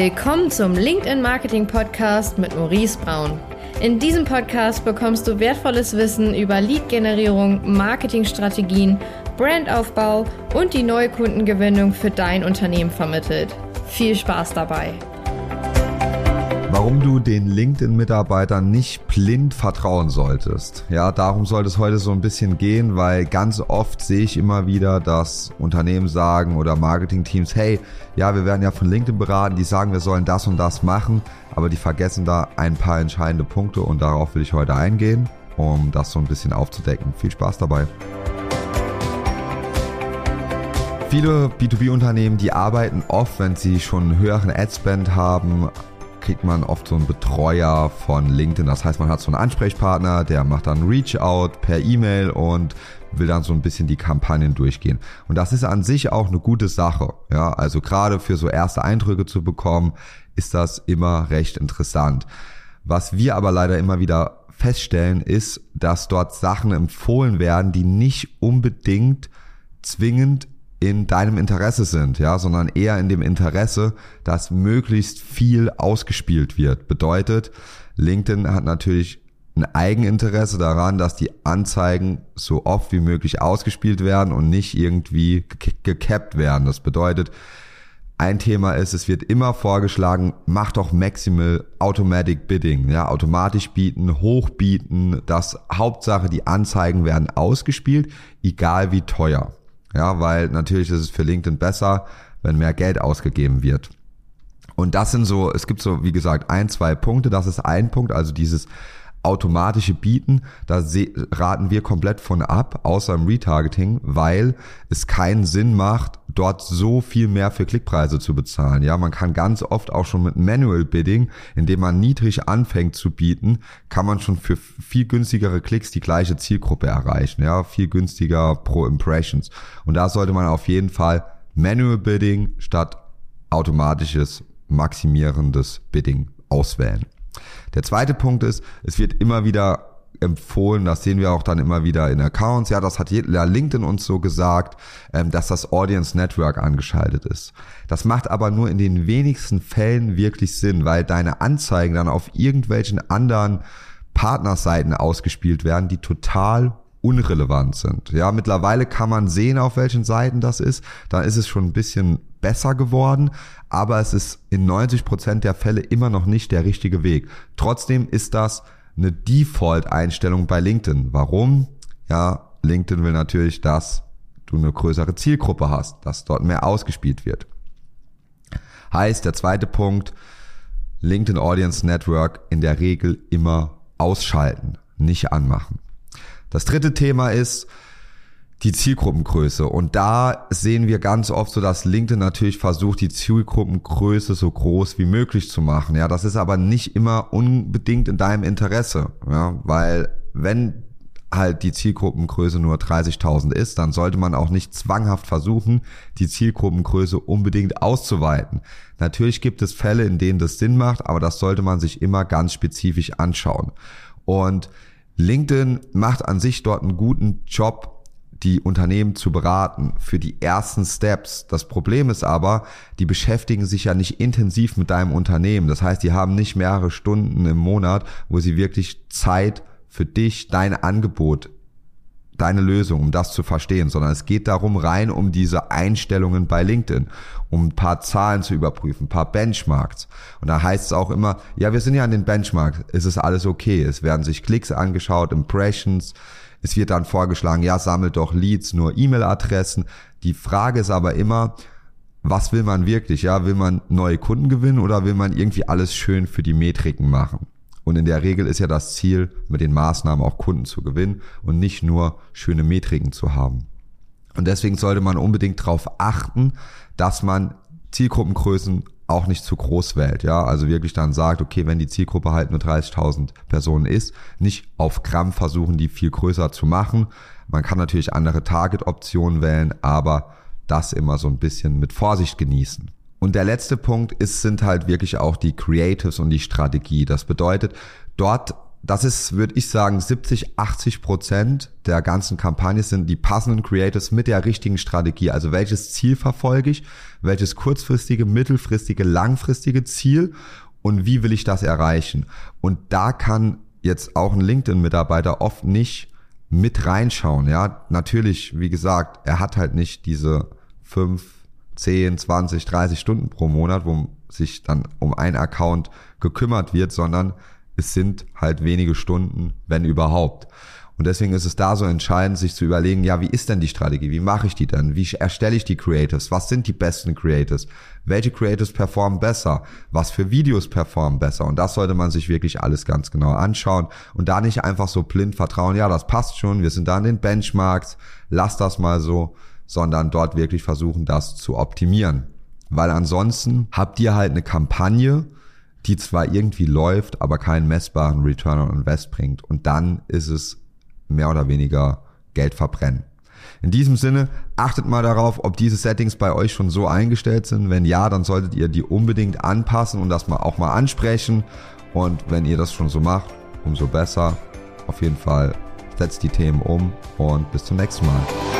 Willkommen zum LinkedIn Marketing Podcast mit Maurice Braun. In diesem Podcast bekommst du wertvolles Wissen über Lead-Generierung, Marketingstrategien, Brandaufbau und die neue Kundengewinnung für dein Unternehmen vermittelt. Viel Spaß dabei! Warum du den LinkedIn-Mitarbeitern nicht blind vertrauen solltest. Ja, darum sollte es heute so ein bisschen gehen, weil ganz oft sehe ich immer wieder, dass Unternehmen sagen oder Marketingteams, hey, ja, wir werden ja von LinkedIn beraten, die sagen, wir sollen das und das machen, aber die vergessen da ein paar entscheidende Punkte und darauf will ich heute eingehen, um das so ein bisschen aufzudecken. Viel Spaß dabei. Viele B2B-Unternehmen, die arbeiten oft, wenn sie schon einen höheren Adspend haben, kriegt man oft so einen Betreuer von LinkedIn. Das heißt, man hat so einen Ansprechpartner, der macht dann Reach-out per E-Mail und will dann so ein bisschen die Kampagnen durchgehen. Und das ist an sich auch eine gute Sache. Ja, also gerade für so erste Eindrücke zu bekommen, ist das immer recht interessant. Was wir aber leider immer wieder feststellen, ist, dass dort Sachen empfohlen werden, die nicht unbedingt zwingend in deinem Interesse sind, ja, sondern eher in dem Interesse, dass möglichst viel ausgespielt wird. Bedeutet, LinkedIn hat natürlich ein Eigeninteresse daran, dass die Anzeigen so oft wie möglich ausgespielt werden und nicht irgendwie gecapped werden. Das bedeutet, ein Thema ist, es wird immer vorgeschlagen, mach doch Maximal Automatic Bidding, ja, automatisch bieten, hochbieten, das Hauptsache die Anzeigen werden ausgespielt, egal wie teuer. Ja, weil natürlich ist es für LinkedIn besser, wenn mehr Geld ausgegeben wird. Und das sind so, es gibt so, wie gesagt, ein, zwei Punkte. Das ist ein Punkt, also dieses automatische Bieten, da raten wir komplett von ab, außer im Retargeting, weil es keinen Sinn macht, dort so viel mehr für Klickpreise zu bezahlen. Ja, man kann ganz oft auch schon mit Manual Bidding, indem man niedrig anfängt zu bieten, kann man schon für viel günstigere Klicks die gleiche Zielgruppe erreichen. Ja, viel günstiger pro Impressions. Und da sollte man auf jeden Fall Manual Bidding statt automatisches maximierendes Bidding auswählen. Der zweite Punkt ist, es wird immer wieder empfohlen, das sehen wir auch dann immer wieder in Accounts, ja, das hat LinkedIn uns so gesagt, ähm, dass das Audience Network angeschaltet ist. Das macht aber nur in den wenigsten Fällen wirklich Sinn, weil deine Anzeigen dann auf irgendwelchen anderen Partnerseiten ausgespielt werden, die total unrelevant sind. Ja, mittlerweile kann man sehen, auf welchen Seiten das ist. Da ist es schon ein bisschen besser geworden, aber es ist in 90 Prozent der Fälle immer noch nicht der richtige Weg. Trotzdem ist das eine Default-Einstellung bei LinkedIn. Warum? Ja, LinkedIn will natürlich, dass du eine größere Zielgruppe hast, dass dort mehr ausgespielt wird. Heißt, der zweite Punkt, LinkedIn Audience Network in der Regel immer ausschalten, nicht anmachen. Das dritte Thema ist, die Zielgruppengröße. Und da sehen wir ganz oft so, dass LinkedIn natürlich versucht, die Zielgruppengröße so groß wie möglich zu machen. Ja, das ist aber nicht immer unbedingt in deinem Interesse. Ja, weil wenn halt die Zielgruppengröße nur 30.000 ist, dann sollte man auch nicht zwanghaft versuchen, die Zielgruppengröße unbedingt auszuweiten. Natürlich gibt es Fälle, in denen das Sinn macht, aber das sollte man sich immer ganz spezifisch anschauen. Und LinkedIn macht an sich dort einen guten Job, die Unternehmen zu beraten für die ersten Steps. Das Problem ist aber, die beschäftigen sich ja nicht intensiv mit deinem Unternehmen. Das heißt, die haben nicht mehrere Stunden im Monat, wo sie wirklich Zeit für dich, dein Angebot, deine Lösung, um das zu verstehen, sondern es geht darum rein um diese Einstellungen bei LinkedIn, um ein paar Zahlen zu überprüfen, ein paar Benchmarks. Und da heißt es auch immer, ja, wir sind ja an den Benchmarks, es ist alles okay. Es werden sich Klicks angeschaut, Impressions, es wird dann vorgeschlagen, ja, sammelt doch Leads, nur E-Mail-Adressen. Die Frage ist aber immer, was will man wirklich? Ja, will man neue Kunden gewinnen oder will man irgendwie alles schön für die Metriken machen? Und in der Regel ist ja das Ziel, mit den Maßnahmen auch Kunden zu gewinnen und nicht nur schöne Metriken zu haben. Und deswegen sollte man unbedingt darauf achten, dass man Zielgruppengrößen auch nicht zu groß wählt, ja, also wirklich dann sagt, okay, wenn die Zielgruppe halt nur 30.000 Personen ist, nicht auf Gramm versuchen, die viel größer zu machen. Man kann natürlich andere Target-Optionen wählen, aber das immer so ein bisschen mit Vorsicht genießen. Und der letzte Punkt ist, sind halt wirklich auch die Creatives und die Strategie. Das bedeutet, dort das ist, würde ich sagen, 70, 80 Prozent der ganzen Kampagne sind die passenden Creators mit der richtigen Strategie. Also welches Ziel verfolge ich, welches kurzfristige, mittelfristige, langfristige Ziel und wie will ich das erreichen? Und da kann jetzt auch ein LinkedIn-Mitarbeiter oft nicht mit reinschauen. Ja, natürlich, wie gesagt, er hat halt nicht diese fünf, zehn, zwanzig, dreißig Stunden pro Monat, wo sich dann um einen Account gekümmert wird, sondern es sind halt wenige Stunden, wenn überhaupt. Und deswegen ist es da so entscheidend, sich zu überlegen, ja, wie ist denn die Strategie? Wie mache ich die denn? Wie erstelle ich die Creators? Was sind die besten Creators? Welche Creators performen besser? Was für Videos performen besser? Und das sollte man sich wirklich alles ganz genau anschauen und da nicht einfach so blind vertrauen, ja, das passt schon, wir sind da an den Benchmarks, lass das mal so, sondern dort wirklich versuchen, das zu optimieren. Weil ansonsten habt ihr halt eine Kampagne, die zwar irgendwie läuft, aber keinen messbaren Return on Invest bringt. Und dann ist es mehr oder weniger Geld verbrennen. In diesem Sinne, achtet mal darauf, ob diese Settings bei euch schon so eingestellt sind. Wenn ja, dann solltet ihr die unbedingt anpassen und das mal auch mal ansprechen. Und wenn ihr das schon so macht, umso besser. Auf jeden Fall setzt die Themen um und bis zum nächsten Mal.